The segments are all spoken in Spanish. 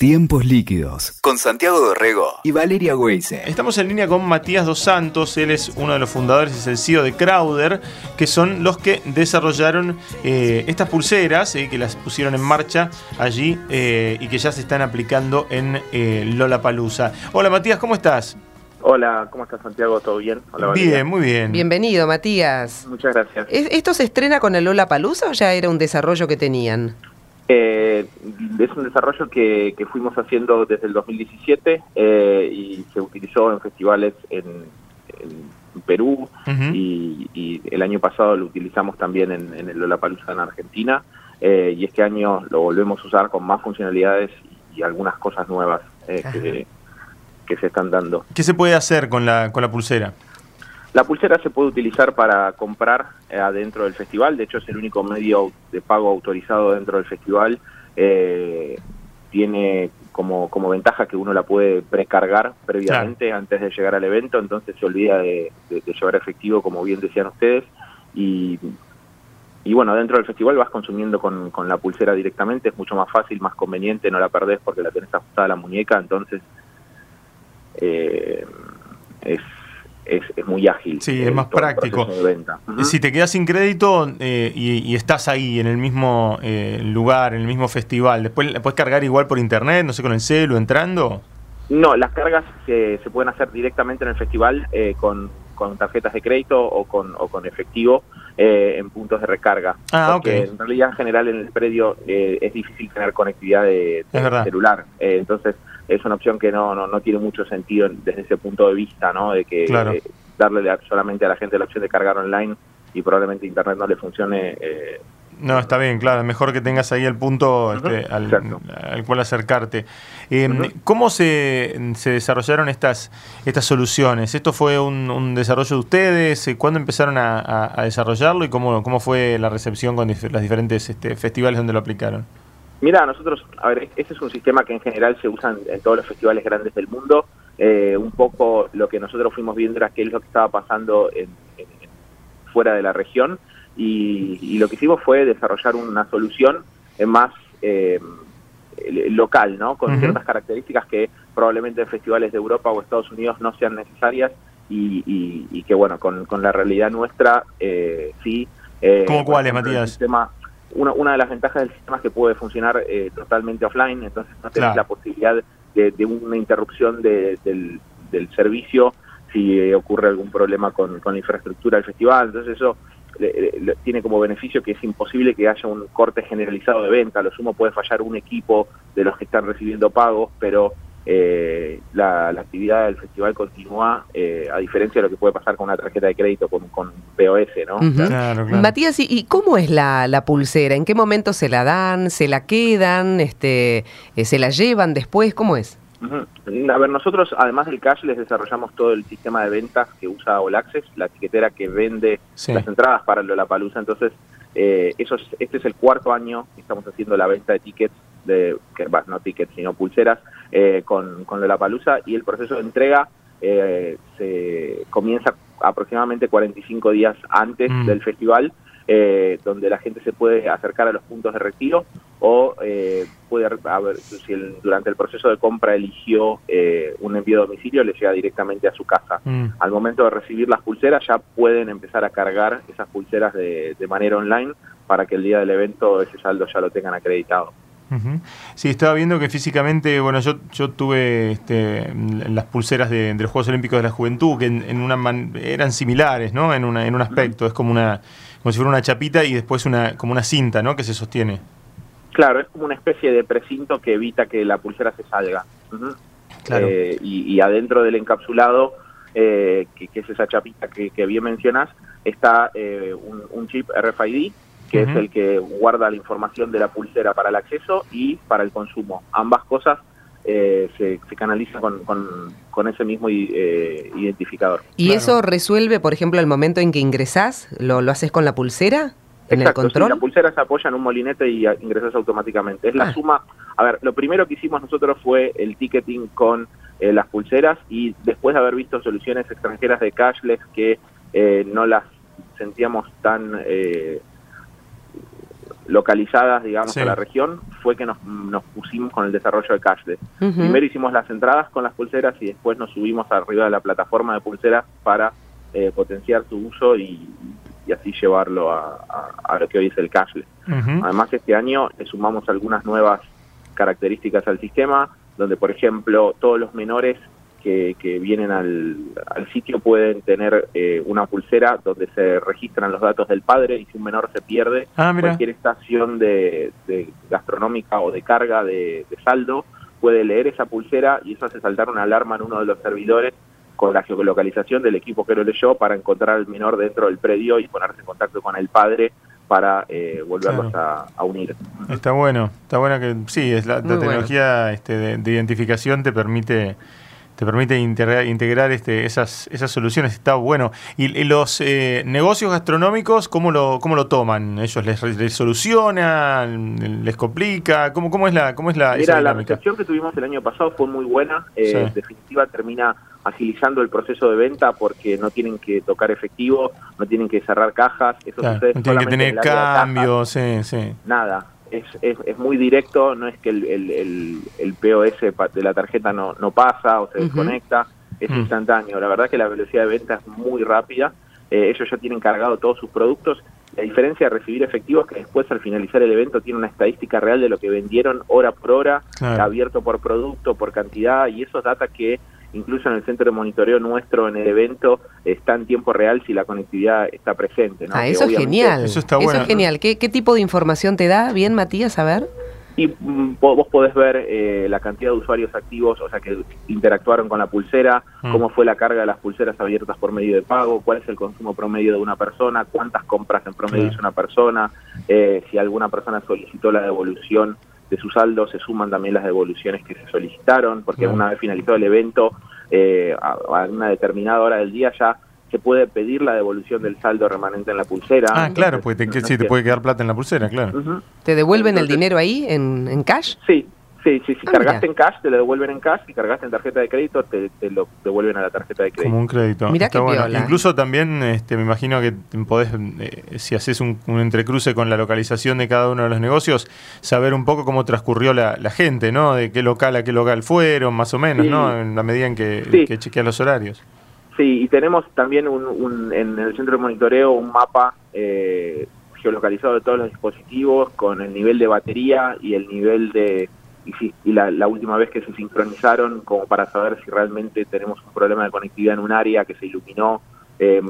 Tiempos líquidos con Santiago Dorrego y Valeria Weise. Estamos en línea con Matías Dos Santos, él es uno de los fundadores, es el CEO de Crowder, que son los que desarrollaron eh, estas pulseras, eh, que las pusieron en marcha allí eh, y que ya se están aplicando en Lola Palusa. Hola Matías, ¿cómo estás? Hola, ¿cómo estás Santiago? ¿Todo bien? Hola, bien, muy bien. Bienvenido, Matías. Muchas gracias. ¿Esto se estrena con el Lola Palusa o ya era un desarrollo que tenían? Eh, es un desarrollo que, fuimos haciendo desde el 2017 eh, y se utilizó en festivales en, Perú y, el año pasado lo utilizamos también en, en el Lollapalooza en Argentina eh, y este año lo volvemos a usar con más funcionalidades y, algunas cosas nuevas eh, que, que, se están dando. ¿Qué se puede hacer con la, con la pulsera? La pulsera se puede utilizar para comprar eh, adentro del festival, de hecho es el único medio de pago autorizado dentro del festival. Eh, tiene como, como ventaja que uno la puede precargar previamente antes de llegar al evento, entonces se olvida de, llevar efectivo, como bien decían ustedes, y, y bueno, dentro del festival vas consumiendo con, con la pulsera directamente, es mucho más fácil, más conveniente, no la perdés porque la tenés ajustada a la muñeca, entonces eh, es es, muy ágil. Sí, es más práctico. Si te quedas sin crédito eh, y, estás ahí en el mismo eh, lugar, en el mismo festival, ¿después la puedes cargar igual por internet, no sé, con el celu entrando? No, las cargas se, se pueden hacer directamente en el festival eh, con, con, tarjetas de crédito o con, o con efectivo en puntos de recarga. Ah, porque en realidad en general en el predio es difícil tener conectividad de, celular. entonces es una opción que no, no, no tiene mucho sentido desde ese punto de vista, ¿no? De que eh, darle solamente a la gente la opción de cargar online y probablemente internet no le funcione. Eh, no, está bien, claro, mejor que tengas ahí el punto este, al, cual acercarte. Eh, ¿Cómo se, se, desarrollaron estas, estas soluciones? ¿Esto fue un, desarrollo de ustedes? ¿Cuándo empezaron a, desarrollarlo y cómo, cómo fue la recepción con los diferentes este, festivales donde lo aplicaron? Mira, nosotros, a ver, este es un sistema que en general se usa en, todos los festivales grandes del mundo. Eh, un poco lo que nosotros fuimos viendo era qué es lo que estaba pasando en, fuera de la región y, lo que hicimos fue desarrollar una solución más eh, local, ¿no? Con ciertas características que probablemente en festivales de Europa o Estados Unidos no sean necesarias y, que, bueno, con, la realidad nuestra eh, sí. ¿Cómo cuáles, Matías? Sistema, una, una de las ventajas del sistema es que puede funcionar eh, totalmente offline, entonces no tenés la posibilidad de, una interrupción del, del, servicio si eh, ocurre algún problema con, con, la infraestructura del festival, entonces eso tiene como beneficio que es imposible que haya un corte generalizado de venta, lo sumo puede fallar un equipo de los que están recibiendo pagos, pero eh, la, actividad del festival continúa, eh, a diferencia de lo que puede pasar con una tarjeta de crédito con, con POS, ¿no? Matías, ¿y, cómo es la, pulsera? ¿En qué momento se la dan? ¿Se la quedan? este eh, ¿Se la llevan después? ¿Cómo es? A ver, nosotros, además del cash, les desarrollamos todo el sistema de ventas que usa All Access, la etiquetera que vende las entradas para la Palusa. Entonces, eh, eso este es el cuarto año que estamos haciendo la venta de tickets, de, que, no tickets, sino pulseras, eh, con, con Palusa y el proceso de entrega eh, se comienza aproximadamente 45 días antes mm. del festival, eh, donde la gente se puede acercar a los puntos de retiro o eh, puede, a ver, si durante el proceso de compra eligió un envío a domicilio, le llega directamente a su casa. Mm. Al momento de recibir las pulseras ya pueden empezar a cargar esas pulseras de, de manera online para que el día del evento ese saldo ya lo tengan acreditado. Sí, estaba viendo que físicamente, bueno, yo, yo tuve este, las pulseras de, los Juegos Olímpicos de la Juventud, que en, una eran similares, ¿no? En, una, en un aspecto, es como una como si fuera una chapita y después una como una cinta, ¿no? Que se sostiene. Claro, es como una especie de precinto que evita que la pulsera se salga. claro. Eh, y, adentro del encapsulado, eh, que, es esa chapita que, bien mencionas, está eh, un, un chip RFID que es el que guarda la información de la pulsera para el acceso y para el consumo. Ambas cosas eh, se, se, canalizan con, con, ese mismo eh, identificador. ¿Y eso resuelve, por ejemplo, el momento en que ingresás? ¿Lo, lo haces con la pulsera? ¿En el control? la pulsera se apoya en un molinete y ingresas automáticamente. Es la ah. suma. A ver, lo primero que hicimos nosotros fue el ticketing con eh, las pulseras y después de haber visto soluciones extranjeras de cashless que no las sentíamos tan localizadas, digamos, a la región, fue que nos, pusimos con el desarrollo de cashless. Primero hicimos las entradas con las pulseras y después nos subimos arriba de la plataforma de pulseras para eh, potenciar su uso y, así llevarlo a, lo que hoy es el cashless. Además, este año le sumamos algunas nuevas características al sistema, donde, por ejemplo, todos los menores que, vienen al, sitio pueden tener eh, una pulsera donde se registran los datos del padre y si un menor se pierde, ah, cualquier estación de, gastronómica o de carga de, saldo puede leer esa pulsera y eso hace saltar una alarma en uno de los servidores con la geolocalización del equipo que lo leyó para encontrar al menor dentro del predio y ponerse en contacto con el padre para eh, volverlos a, unir. Está bueno, está bueno que sí, es la, tecnología este, de, identificación te permite te permite integrar, integrar este, esas, esas soluciones, está bueno. ¿Y, los eh, negocios gastronómicos cómo lo, cómo lo toman? ¿Ellos les, les solucionan? ¿Les complica? ¿Cómo, cómo es la cómo es la Mira, la recepción que tuvimos el año pasado fue muy buena. Eh, En definitiva, termina agilizando el proceso de venta porque no tienen que tocar efectivo, no tienen que cerrar cajas. Eso no tienen que tener cambios, sí, sí. Nada es, es, muy directo, no es que el, el, el, POS de la tarjeta no, no pasa o se desconecta, es mm. instantáneo. La verdad que la velocidad de venta es muy rápida, eh, ellos ya tienen cargado todos sus productos. La diferencia de recibir efectivo es que después al finalizar el evento tiene una estadística real de lo que vendieron hora por hora, abierto por producto, por cantidad, y esos data que incluso en el centro de monitoreo nuestro en el evento está en tiempo real si la conectividad está presente. Ah, eso es genial. Eso, está es genial. ¿Qué, tipo de información te da? Bien, Matías, a ver. Y mm, vos podés ver eh, la cantidad de usuarios activos, o sea, que interactuaron con la pulsera, mm. cómo fue la carga de las pulseras abiertas por medio de pago, cuál es el consumo promedio de una persona, cuántas compras en promedio hizo una persona, eh, si alguna persona solicitó la devolución de su saldo se suman también las devoluciones que se solicitaron, porque una vez finalizado el evento, eh, a, una determinada hora del día ya se puede pedir la devolución del saldo remanente en la pulsera. Ah, claro, pues te, sí, te puede quedar plata en la pulsera, claro. ¿Te devuelven el dinero ahí en, en cash? Sí, Sí, sí, si ah, cargaste en cash, te lo devuelven en cash. Si cargaste en tarjeta de crédito, te, lo devuelven a la tarjeta de crédito. Como un crédito. Mira bueno. Incluso también este, me imagino que podés, eh, si haces un, entrecruce con la localización de cada uno de los negocios, saber un poco cómo transcurrió la, gente, ¿no? De qué local a qué local fueron, más o menos, ¿no? En la medida en que, que chequeas los horarios. Sí, y tenemos también un, en el centro de monitoreo un mapa eh, geolocalizado de todos los dispositivos con el nivel de batería y el nivel de y, y la, última vez que se sincronizaron como para saber si realmente tenemos un problema de conectividad en un área que se iluminó eh,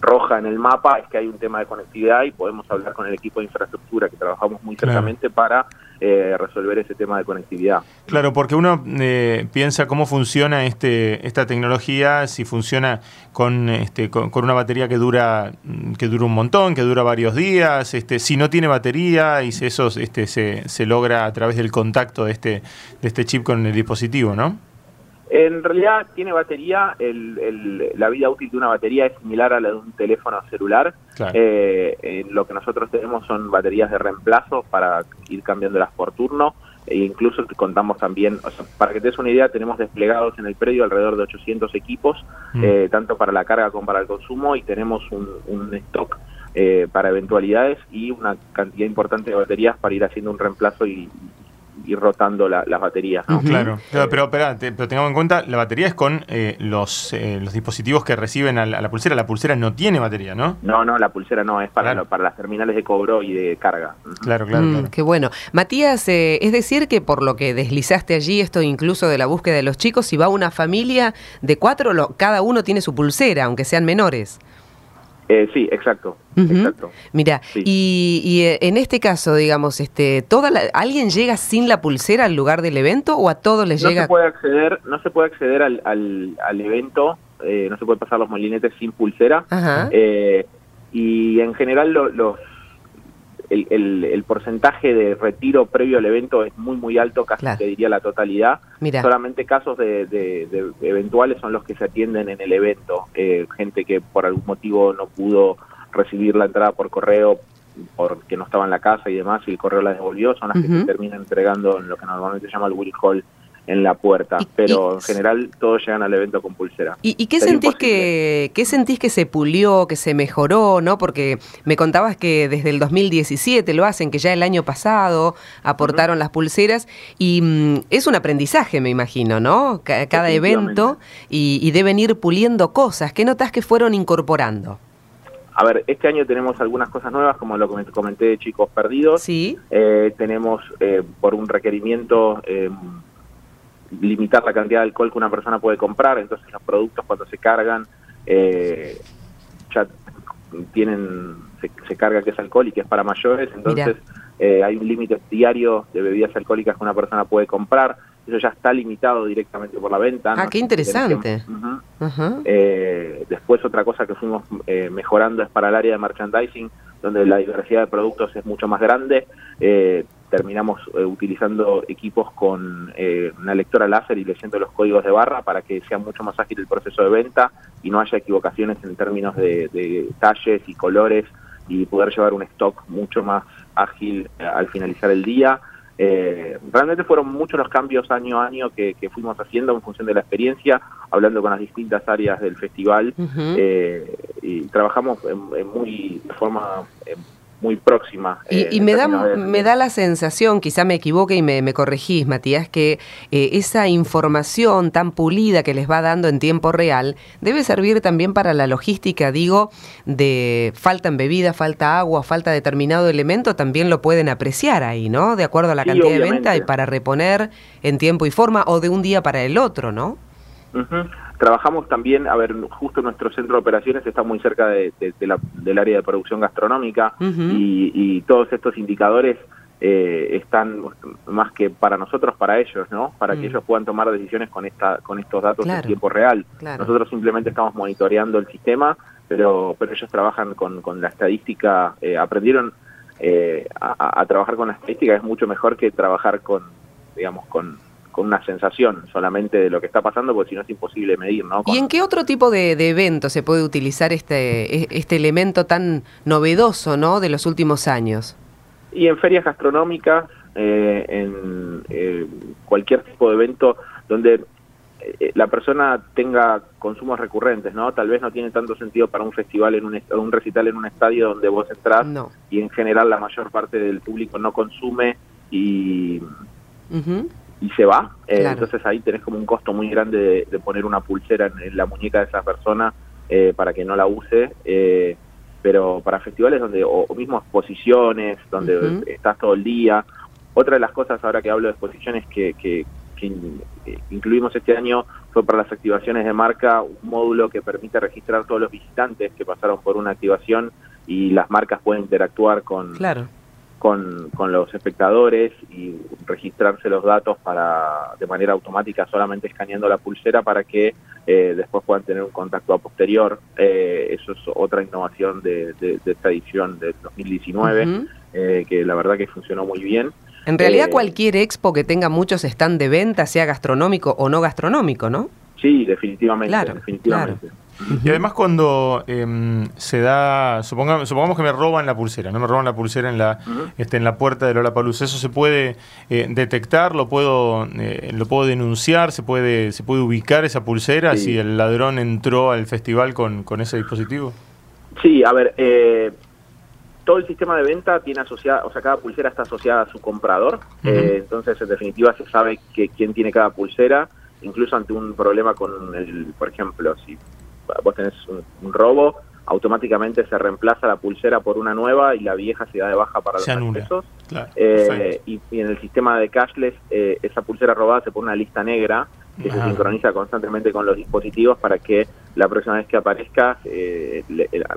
roja en el mapa, es que hay un tema de conectividad y podemos hablar con el equipo de infraestructura que trabajamos muy cercamente para eh, resolver ese tema de conectividad. Claro, porque uno eh, piensa cómo funciona este esta tecnología, si funciona con, este, con, una batería que dura que dura un montón, que dura varios días, este, si no tiene batería y si eso este, se, se logra a través del contacto de este, de este chip con el dispositivo, ¿no? En realidad tiene batería, el, la vida útil de una batería es similar a la de un teléfono celular. Eh, lo que nosotros tenemos son baterías de reemplazo para ir cambiándolas por turno e incluso contamos también, para que te des una idea, tenemos desplegados en el predio alrededor de 800 equipos, mm. eh, tanto para la carga como para el consumo y tenemos un, stock eh, para eventualidades y una cantidad importante de baterías para ir haciendo un reemplazo y, ir rotando las baterías. Claro, pero, pero, tengamos en cuenta, la batería es con eh, los, eh, los dispositivos que reciben a la, pulsera. La pulsera no tiene batería, ¿no? No, no, la pulsera no, es para, para las terminales de cobro y de carga. Claro, claro, mm, Qué bueno. Matías, eh, es decir que por lo que deslizaste allí, esto incluso de la búsqueda de los chicos, si va una familia de cuatro, cada uno tiene su pulsera, aunque sean menores. Eh, sí, exacto. exacto. Mira, y, eh, en este caso, digamos, este, toda ¿alguien llega sin la pulsera al lugar del evento o a todos les llega? Se puede acceder, no se puede acceder al, al, al evento, eh, no se puede pasar los molinetes sin pulsera. y en general los el, el, porcentaje de retiro previo al evento es muy, muy alto, casi te diría la totalidad. Solamente casos de, eventuales son los que se atienden en el evento. Eh, gente que por algún motivo no pudo recibir la entrada por correo porque no estaba en la casa y demás, y el correo la devolvió, son las que se terminan entregando en lo que normalmente se llama el Will Hall en la puerta, pero en general todos llegan al evento con pulsera. ¿Y, qué sentís que qué sentís que se pulió, que se mejoró, no? Porque me contabas que desde el 2017 lo hacen, que ya el año pasado aportaron las pulseras y mm, es un aprendizaje, me imagino, ¿no? cada evento y, y deben ir puliendo cosas. ¿Qué notas que fueron incorporando? A ver, este año tenemos algunas cosas nuevas, como lo comenté de chicos perdidos. Sí. Eh, tenemos, eh, por un requerimiento, eh, limitar la cantidad de alcohol que una persona puede comprar. Entonces, los productos cuando se cargan, ya tienen, se, carga que es alcohol y que es para mayores. Entonces, hay un límite diario de bebidas alcohólicas que una persona puede comprar eso ya está limitado directamente por la venta. Ah, qué interesante. Eh, después otra cosa que fuimos eh, mejorando es para el área de merchandising, donde la diversidad de productos es mucho más grande. Eh, terminamos utilizando equipos con una lectora láser y leyendo los códigos de barra para que sea mucho más ágil el proceso de venta y no haya equivocaciones en términos de, de talles y colores y poder llevar un stock mucho más ágil al finalizar el día. Eh, realmente fueron muchos los cambios año a año que, fuimos haciendo en función de la experiencia, hablando con las distintas áreas del festival eh, y trabajamos en, muy de forma muy próxima. Y, eh, me, da, me da la sensación, quizá me equivoque y me, corregís, Matías, que eh, esa información tan pulida que les va dando en tiempo real debe servir también para la logística, digo, de falta en bebida, falta agua, falta determinado elemento, también lo pueden apreciar ahí, ¿no? De acuerdo a la cantidad de venta y para reponer en tiempo y forma o de un día para el otro, ¿no? Trabajamos también, a ver, justo nuestro centro de operaciones está muy cerca de, la, del área de producción gastronómica y, todos estos indicadores eh, están más que para nosotros, para ellos, ¿no? Para que mm. ellos puedan tomar decisiones con esta, con estos datos en tiempo real. Nosotros simplemente estamos monitoreando el sistema, pero, pero ellos trabajan con, con la estadística, eh, aprendieron eh, a, a trabajar con la estadística, es mucho mejor que trabajar con, digamos, con con una sensación solamente de lo que está pasando, porque si no es imposible medir, ¿no? ¿Y en qué otro tipo de, de evento se puede utilizar este, e, este elemento tan novedoso, ¿no? De los últimos años. Y en ferias gastronómicas, eh, en eh, cualquier tipo de evento donde eh, la persona tenga consumos recurrentes, ¿no? Tal vez no tiene tanto sentido para un festival, en un, un recital en un estadio donde vos entrás y en general la mayor parte del público no consume y y se va. Eh, entonces ahí tenés como un costo muy grande de, poner una pulsera en, la muñeca de esa persona eh, para que no la use. Eh, pero para festivales donde, o, mismo exposiciones, donde estás todo el día. Otra de las cosas ahora que hablo de exposiciones que, que, incluimos este año fue para las activaciones de marca un módulo que permite registrar todos los visitantes que pasaron por una activación y las marcas pueden interactuar con, claro con, con, los espectadores y registrarse los datos para de manera automática solamente escaneando la pulsera para que eh, después puedan tener un contacto a posterior. Eh, eso es otra innovación de, esta edición del 2019 eh, que la verdad que funcionó muy bien. En realidad cualquier expo que tenga muchos stand de venta, sea gastronómico o no gastronómico, ¿no? Sí, definitivamente. definitivamente. Y además cuando em, se da, supongamos, supongamos que me roban la pulsera, no me roban la pulsera en la, este, en la puerta de Lollapalooza, ¿eso se puede eh, detectar, lo puedo, eh, lo puedo denunciar, se puede, se puede ubicar esa pulsera si el ladrón entró al festival con, con ese dispositivo? Sí, a ver, eh, todo el sistema de venta tiene asociada, o sea, cada pulsera está asociada a su comprador, entonces en definitiva se sabe que, quién tiene cada pulsera, incluso ante un problema con el, por ejemplo, si vos tenés un, robo, automáticamente se reemplaza la pulsera por una nueva y la vieja se da de baja para los accesos. Eh, y, en el sistema de cashless, eh, esa pulsera robada se pone una lista negra que se sincroniza constantemente con los dispositivos para que la próxima vez que aparezca, eh,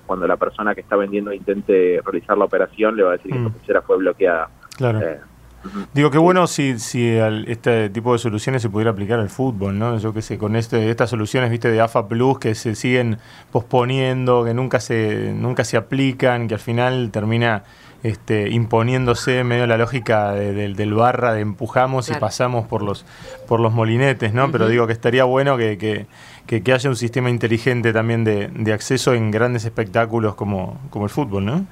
cuando la persona que está vendiendo intente realizar la operación, le va a decir que esa mm. pulsera fue bloqueada. Claro. Digo, qué bueno si, si este tipo de soluciones se pudiera aplicar al fútbol, ¿no? Yo qué sé, con este, estas soluciones, viste, de AFA Plus que se siguen posponiendo, que nunca se, nunca se aplican, que al final termina este, imponiéndose medio la lógica del barra de empujamos y pasamos por los, por los molinetes, ¿no? Pero digo que estaría bueno que, que, que, haya un sistema inteligente también de, de acceso en grandes espectáculos como, como el fútbol, ¿no?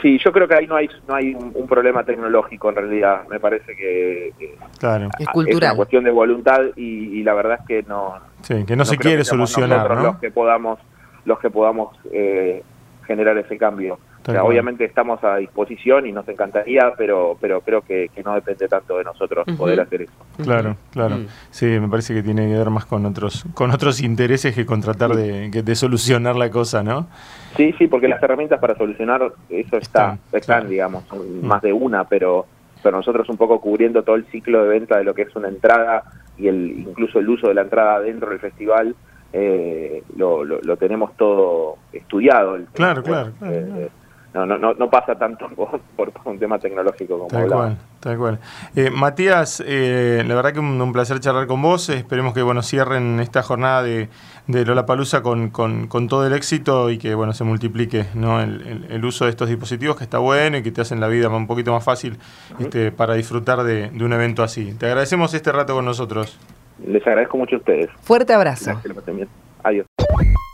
Sí, yo creo que ahí no hay no hay un, problema tecnológico en realidad. Me parece que, claro. es cultural. Es una cuestión de voluntad y, la verdad es que no. Sí, que no, se quiere solucionar. Los que podamos los que podamos eh, generar ese cambio obviamente estamos a disposición y nos encantaría, pero pero creo que, no depende tanto de nosotros poder hacer eso. Claro, claro. Mm. Sí, me parece que tiene que ver más con otros con otros intereses que con tratar de, solucionar la cosa, ¿no? Sí, sí, porque las herramientas para solucionar eso está, están, digamos, mm. más de una, pero pero nosotros un poco cubriendo todo el ciclo de venta de lo que es una entrada y el incluso el uso de la entrada dentro del festival eh, lo, lo, tenemos todo estudiado. claro, claro, claro. Eh, no, no, no, pasa tanto por, un tema tecnológico como Tal cual, tal cual. Eh, Matías, eh, la verdad que un, placer charlar con vos. Esperemos que bueno cierren esta jornada de, de Lola Palusa con, con, con, todo el éxito y que bueno se multiplique ¿no? El, el, uso de estos dispositivos que está bueno y que te hacen la vida un poquito más fácil este, para disfrutar de, de un evento así. Te agradecemos este rato con nosotros. Les agradezco mucho a ustedes. Fuerte abrazo. Adiós.